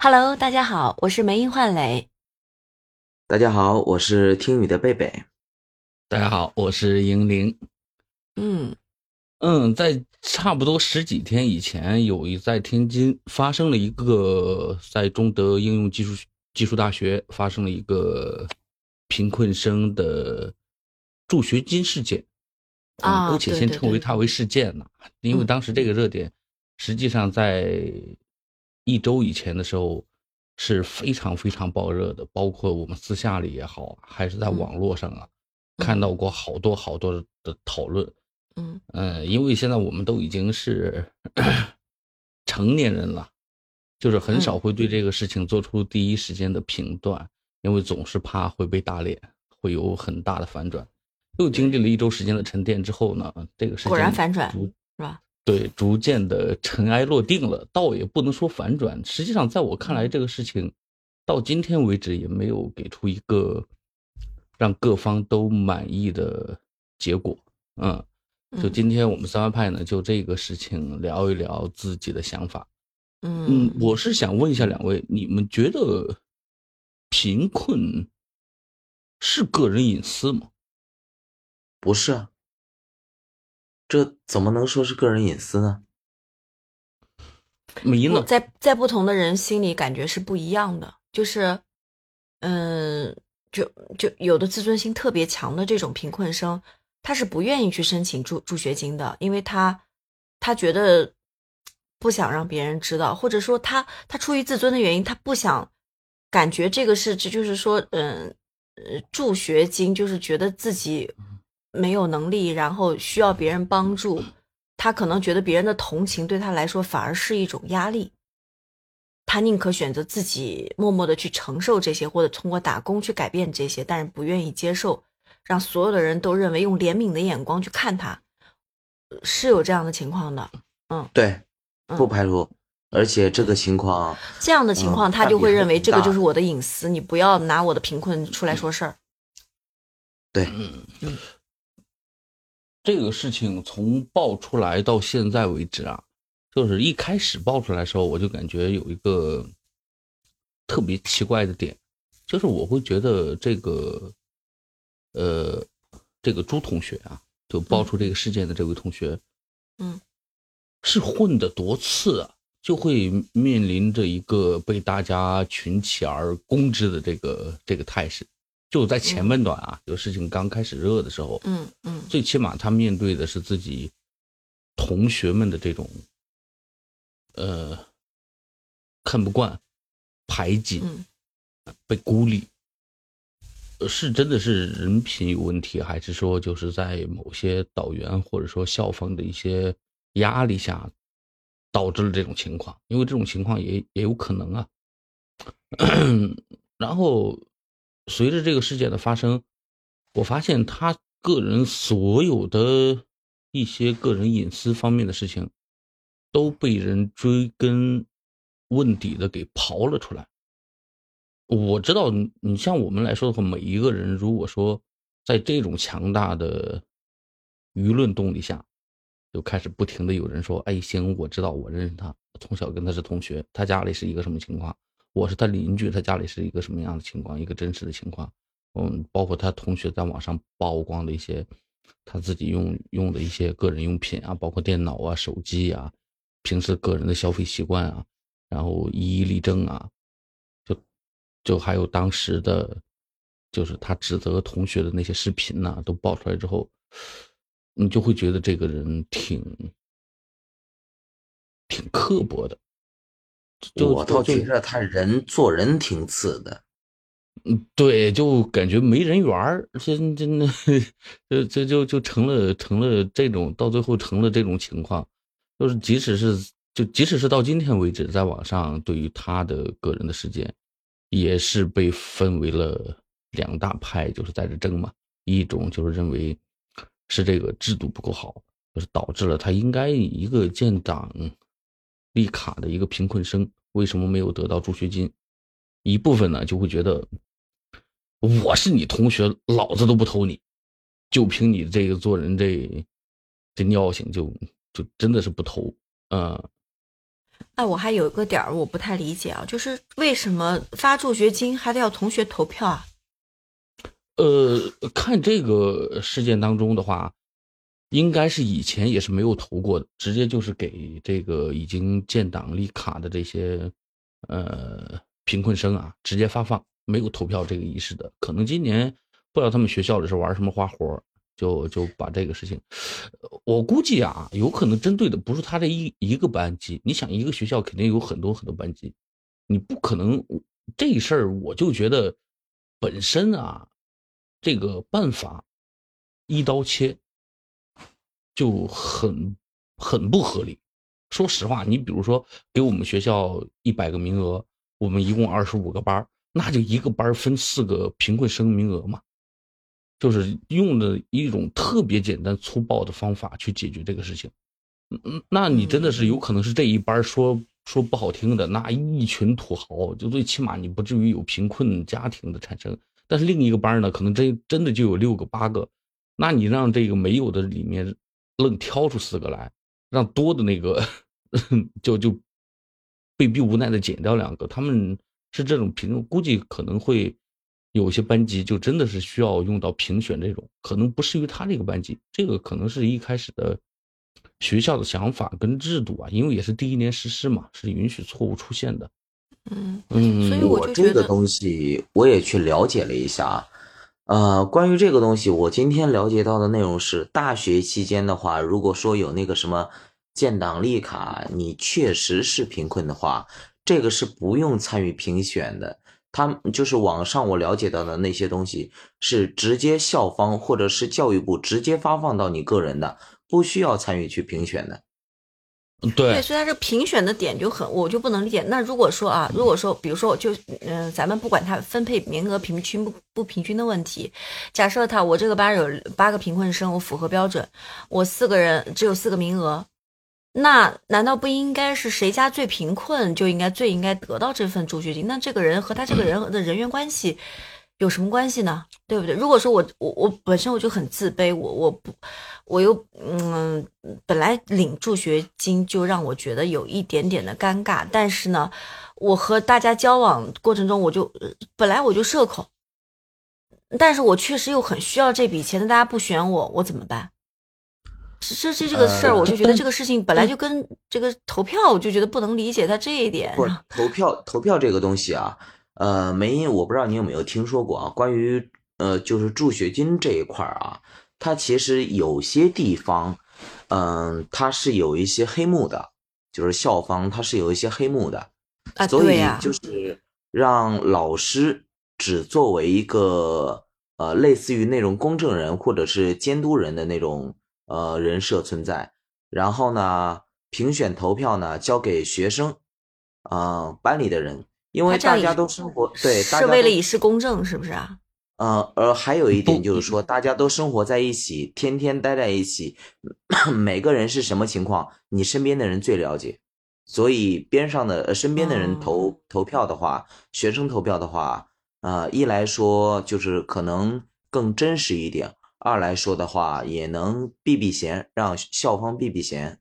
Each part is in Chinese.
Hello，大家好，我是梅英焕磊。大家好，我是听雨的贝贝。大家好，我是莹灵。嗯嗯，在差不多十几天以前，有一在天津发生了一个，在中德应用技术技术大学发生了一个贫困生的助学金事件。啊，姑且先称为它为事件呢，因为当时这个热点，实际上在一周以前的时候是非常非常爆热的，包括我们私下里也好，还是在网络上啊，看到过好多好多的讨论。嗯嗯，因为现在我们都已经是成年人了，就是很少会对这个事情做出第一时间的评断，因为总是怕会被打脸，会有很大的反转。又经历了一周时间的沉淀之后呢，这个事情果然反转？对，逐渐的尘埃落定了，倒也不能说反转。实际上，在我看来，这个事情到今天为止也没有给出一个让各方都满意的结果。嗯，就今天我们三湾派呢，就这个事情聊一聊自己的想法。嗯，我是想问一下两位，你们觉得贫困是个人隐私吗？不是啊，这怎么能说是个人隐私呢？迷了，在在不同的人心里感觉是不一样的，就是，嗯，就就有的自尊心特别强的这种贫困生，他是不愿意去申请助助学金的，因为他他觉得不想让别人知道，或者说他他出于自尊的原因，他不想感觉这个是这就是说，嗯呃，助学金就是觉得自己。没有能力，然后需要别人帮助，他可能觉得别人的同情对他来说反而是一种压力。他宁可选择自己默默的去承受这些，或者通过打工去改变这些，但是不愿意接受让所有的人都认为用怜悯的眼光去看他，是有这样的情况的。嗯，对，不排除，而且这个情况，这样的情况他就会认为这个就是我的隐私，你不要拿我的贫困出来说事儿。对，嗯嗯。这个事情从爆出来到现在为止啊，就是一开始爆出来的时候，我就感觉有一个特别奇怪的点，就是我会觉得这个，呃，这个朱同学啊，就爆出这个事件的这位同学，嗯，是混的多次啊，就会面临着一个被大家群起而攻之的这个这个态势。就在前半段啊，这个事情刚开始热的时候，嗯嗯，最起码他面对的是自己同学们的这种，呃，看不惯、排挤、被孤立，是真的是人品有问题，还是说就是在某些导员或者说校方的一些压力下导致了这种情况？因为这种情况也也有可能啊，然后。随着这个事件的发生，我发现他个人所有的一些个人隐私方面的事情，都被人追根问底的给刨了出来。我知道，你像我们来说的话，每一个人如果说在这种强大的舆论动力下，就开始不停的有人说：“哎，行，我知道，我认识他，从小跟他是同学，他家里是一个什么情况。”我是他邻居，他家里是一个什么样的情况？一个真实的情况，嗯，包括他同学在网上曝光的一些他自己用用的一些个人用品啊，包括电脑啊、手机啊，平时个人的消费习惯啊，然后一一例证啊，就就还有当时的，就是他指责同学的那些视频呐，都爆出来之后，你就会觉得这个人挺挺刻薄的。我倒觉得他人做人挺次的，嗯，对，就感觉没人缘儿，真真的，呃，这就就成了成了这种，到最后成了这种情况，就是即使是就即使是到今天为止，在网上对于他的个人的事件，也是被分为了两大派，就是在这争嘛，一种就是认为是这个制度不够好，就是导致了他应该一个建档。立卡的一个贫困生为什么没有得到助学金？一部分呢就会觉得我是你同学，老子都不投你，就凭你这个做人这这尿性，就就真的是不投。嗯，哎，我还有一个点儿我不太理解啊，就是为什么发助学金还得要同学投票啊？呃，看这个事件当中的话，应该是以前也是没有投过的，直接就是给这个已经建档立卡的这些呃贫困生啊，直接发放，没有投票这个仪式的。可能今年不知道他们学校里是玩什么花活，就就把这个事情，我估计啊，有可能针对的不是他这一一个班级。你想，一个学校肯定有很多很多班级，你不可能这事儿，我就觉得本身啊。这个办法一刀切就很很不合理。说实话，你比如说给我们学校一百个名额，我们一共二十五个班，那就一个班分四个贫困生名额嘛，就是用的一种特别简单粗暴的方法去解决这个事情。嗯，那你真的是有可能是这一班说说不好听的，那一群土豪，就最起码你不至于有贫困家庭的产生。但是另一个班呢，可能真真的就有六个八个，那你让这个没有的里面愣挑出四个来，让多的那个 就就被逼无奈的减掉两个，他们是这种评，估计可能会有些班级就真的是需要用到评选这种，可能不适于他这个班级，这个可能是一开始的学校的想法跟制度啊，因为也是第一年实施嘛，是允许错误出现的。嗯嗯，所以我这个东西我也去了解了一下，呃，关于这个东西，我今天了解到的内容是，大学期间的话，如果说有那个什么建档立卡，你确实是贫困的话，这个是不用参与评选的。他就是网上我了解到的那些东西，是直接校方或者是教育部直接发放到你个人的，不需要参与去评选的。对，所以他这评选的点就很，我就不能理解。那如果说啊，如果说，比如说，就嗯，咱们不管他分配名额平均不不平均的问题，假设他我这个班有八个贫困生，我符合标准，我四个人只有四个名额，那难道不应该是谁家最贫困就应该最应该得到这份助学金？那这个人和他这个人的人员关系？有什么关系呢？对不对？如果说我我我本身我就很自卑，我我不我又嗯，本来领助学金就让我觉得有一点点的尴尬，但是呢，我和大家交往过程中，我就本来我就社恐，但是我确实又很需要这笔钱，那大家不选我，我怎么办？这这这个事儿，我就觉得这个事情本来就跟这个投票，我就觉得不能理解他这一点。不是投票投票这个东西啊。呃，没，我不知道你有没有听说过啊？关于呃，就是助学金这一块儿啊，它其实有些地方，嗯，它是有一些黑幕的，就是校方它是有一些黑幕的，所以就是让老师只作为一个呃，类似于那种公证人或者是监督人的那种呃人设存在，然后呢，评选投票呢交给学生，啊，班里的人。因为大家都生活对，是为了以示公正，是不是啊？呃，而还有一点就是说，大家都生活在一起，天天待在一起，每个人是什么情况，你身边的人最了解。所以边上的身边的人投投票的话，学生投票的话，呃，一来说就是可能更真实一点，二来说的话也能避避嫌，让校方避避嫌。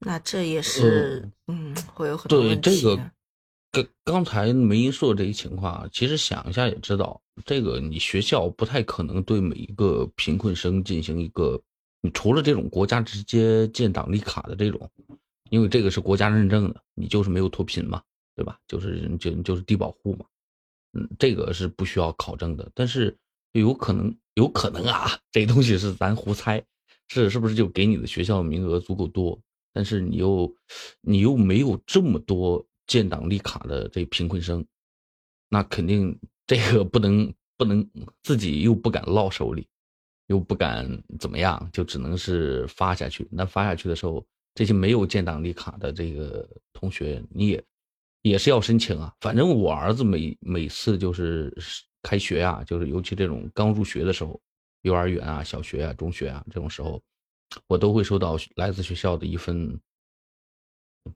那这也是嗯，会有很多问题。刚刚才梅英说的这一情况，其实想一下也知道，这个你学校不太可能对每一个贫困生进行一个，你除了这种国家直接建档立卡的这种，因为这个是国家认证的，你就是没有脱贫嘛，对吧？就是就就是低保户嘛，嗯，这个是不需要考证的。但是有可能有可能啊，这东西是咱胡猜，是是不是就给你的学校名额足够多？但是你又你又没有这么多。建档立卡的这贫困生，那肯定这个不能不能自己又不敢落手里，又不敢怎么样，就只能是发下去。那发下去的时候，这些没有建档立卡的这个同学，你也也是要申请啊。反正我儿子每每次就是开学啊，就是尤其这种刚入学的时候，幼儿园啊、小学啊、中学啊这种时候，我都会收到来自学校的一份。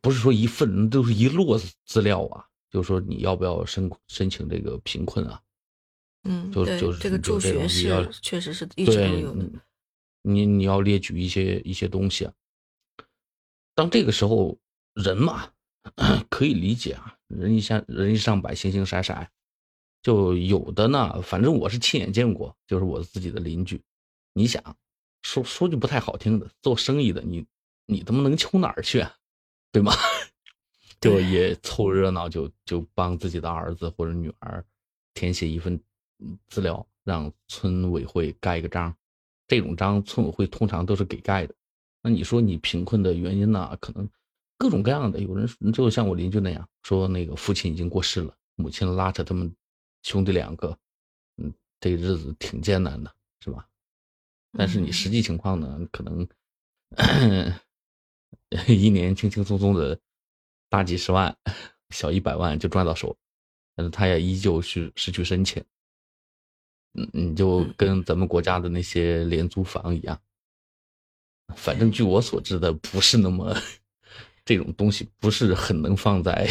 不是说一份，都是一摞资料啊。就说你要不要申申请这个贫困啊？嗯，就就是这个助学是确实是一直都有的。你你要列举一些一些东西啊。当这个时候，人嘛，可以理解啊，人一下人一上百，形形色色，就有的呢，反正我是亲眼见过，就是我自己的邻居。你想说说句不太好听的，做生意的你你他妈能穷哪儿去，啊？对吗？就也凑热闹，就就帮自己的儿子或者女儿填写一份资料，让村委会盖一个章。这种章村委会通常都是给盖的。那你说你贫困的原因呢？可能各种各样的。有人就像我邻居那样说，那个父亲已经过世了，母亲拉扯他们兄弟两个，嗯，这日子挺艰难的，是吧？但是你实际情况呢，可能 一年轻轻松松的。大几十万，小一百万就赚到手，但是他也依旧是失去深浅。嗯，你就跟咱们国家的那些廉租房一样，反正据我所知的，不是那么这种东西不是很能放在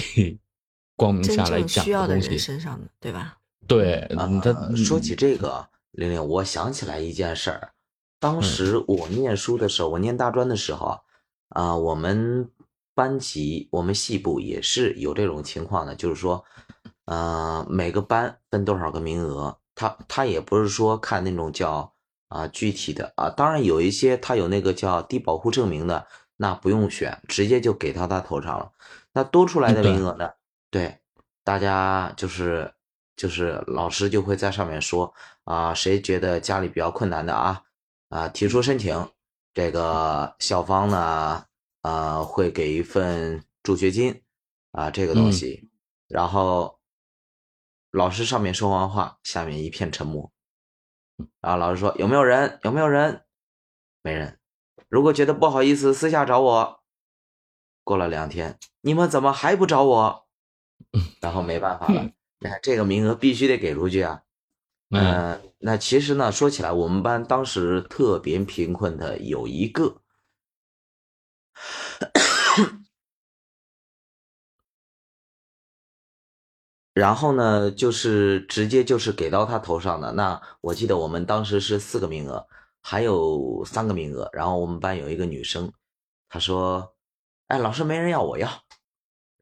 光明下来讲的东西身上的，对吧？对，他说起这个，玲玲，我想起来一件事儿，当时我念书的时候，我念大专的时候啊，我们。班级我们系部也是有这种情况的，就是说，呃，每个班分多少个名额，他他也不是说看那种叫啊具体的啊，当然有一些他有那个叫低保户证明的，那不用选，直接就给到他头上了。那多出来的名额呢？对，大家就是就是老师就会在上面说啊，谁觉得家里比较困难的啊啊提出申请，这个校方呢。呃，会给一份助学金，啊，这个东西，然后老师上面说完话，下面一片沉默，然后老师说有没有人？有没有人？没人。如果觉得不好意思，私下找我。过了两天，你们怎么还不找我？然后没办法了，那这个名额必须得给出去啊。嗯，那其实呢，说起来，我们班当时特别贫困的有一个。然后呢，就是直接就是给到他头上的。那我记得我们当时是四个名额，还有三个名额。然后我们班有一个女生，她说：“哎，老师没人要，我要。”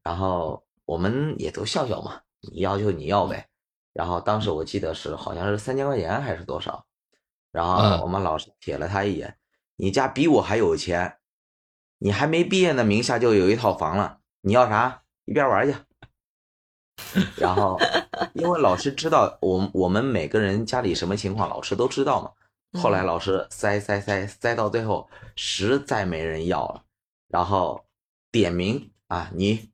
然后我们也都笑笑嘛，你要就你要呗。然后当时我记得是好像是三千块钱还是多少。然后我们老师瞥了他一眼：“你家比我还有钱。”你还没毕业呢，名下就有一套房了。你要啥？一边玩去。然后，因为老师知道我我们每个人家里什么情况，老师都知道嘛。后来老师塞塞塞塞到最后，实在没人要了，然后点名啊，你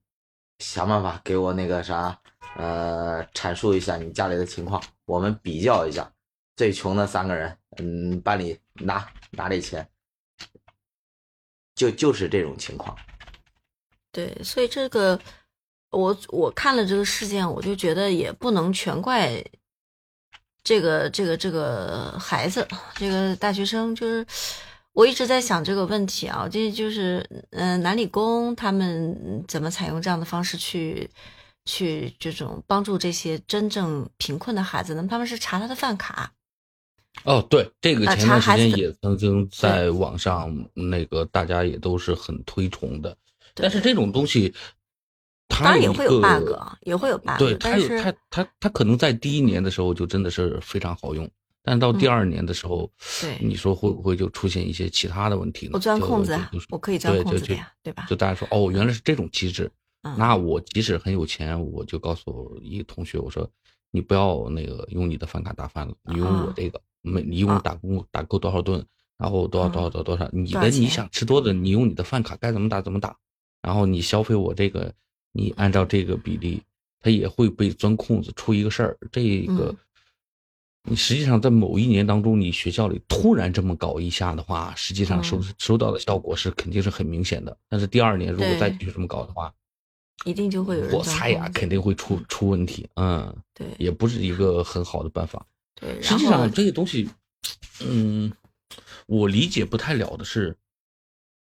想办法给我那个啥，呃，阐述一下你家里的情况，我们比较一下，最穷的三个人，嗯，班里拿拿这钱。就就是这种情况，对，所以这个我我看了这个事件，我就觉得也不能全怪这个这个这个孩子，这个大学生。就是我一直在想这个问题啊，这就是嗯，南理工他们怎么采用这样的方式去去这种帮助这些真正贫困的孩子呢？他们是查他的饭卡。哦，对，这个前段时间也曾经在网上那个大家也都是很推崇的，但是这种东西，它也会有 bug，也会有 bug。对，它有它它它可能在第一年的时候就真的是非常好用，但到第二年的时候，对，你说会不会就出现一些其他的问题呢？我钻空子，我可以钻空子呀，对吧？就大家说哦，原来是这种机制，那我即使很有钱，我就告诉一个同学，我说你不要那个用你的饭卡打饭了，你用我这个。每你一共打工打够多少顿，然后多少多少多多少，你的你想吃多的，你用你的饭卡该怎么打怎么打，然后你消费我这个，你按照这个比例，他也会被钻空子出一个事儿。这个，你实际上在某一年当中，你学校里突然这么搞一下的话，实际上收收到的效果是肯定是很明显的。但是第二年如果再继续这么搞的话，一定就会有人我猜呀，肯定会出出问题。嗯，对，也不是一个很好的办法。对，实际上这些东西，嗯，我理解不太了的是，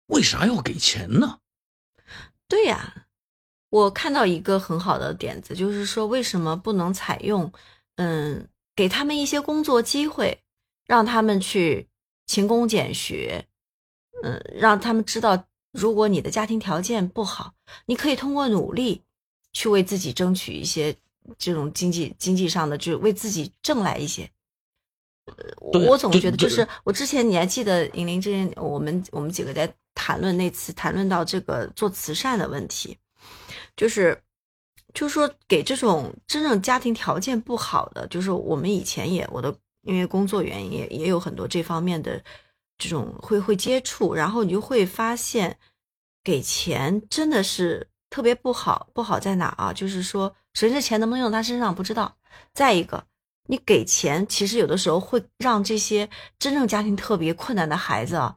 为啥要给钱呢？对呀，我看到一个很好的点子，就是说为什么不能采用，嗯，给他们一些工作机会，让他们去勤工俭学，嗯，让他们知道如果你的家庭条件不好，你可以通过努力去为自己争取一些这种经济经济上的，就是为自己挣来一些。呃我总觉得就是我之前你还记得银铃之前我们我们几个在谈论那次谈论到这个做慈善的问题，就是就是说给这种真正家庭条件不好的，就是我们以前也我的因为工作原因也也有很多这方面的这种会会接触，然后你就会发现给钱真的是特别不好，不好在哪啊？就是说，首先这钱能不能用到他身上不知道，再一个。你给钱，其实有的时候会让这些真正家庭特别困难的孩子啊，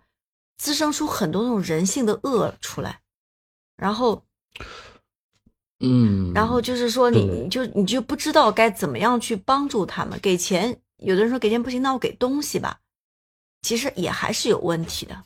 滋生出很多那种人性的恶出来，然后嗯，然后就是说你，你就你就不知道该怎么样去帮助他们。给钱，有的人说给钱不行，那我给东西吧，其实也还是有问题的。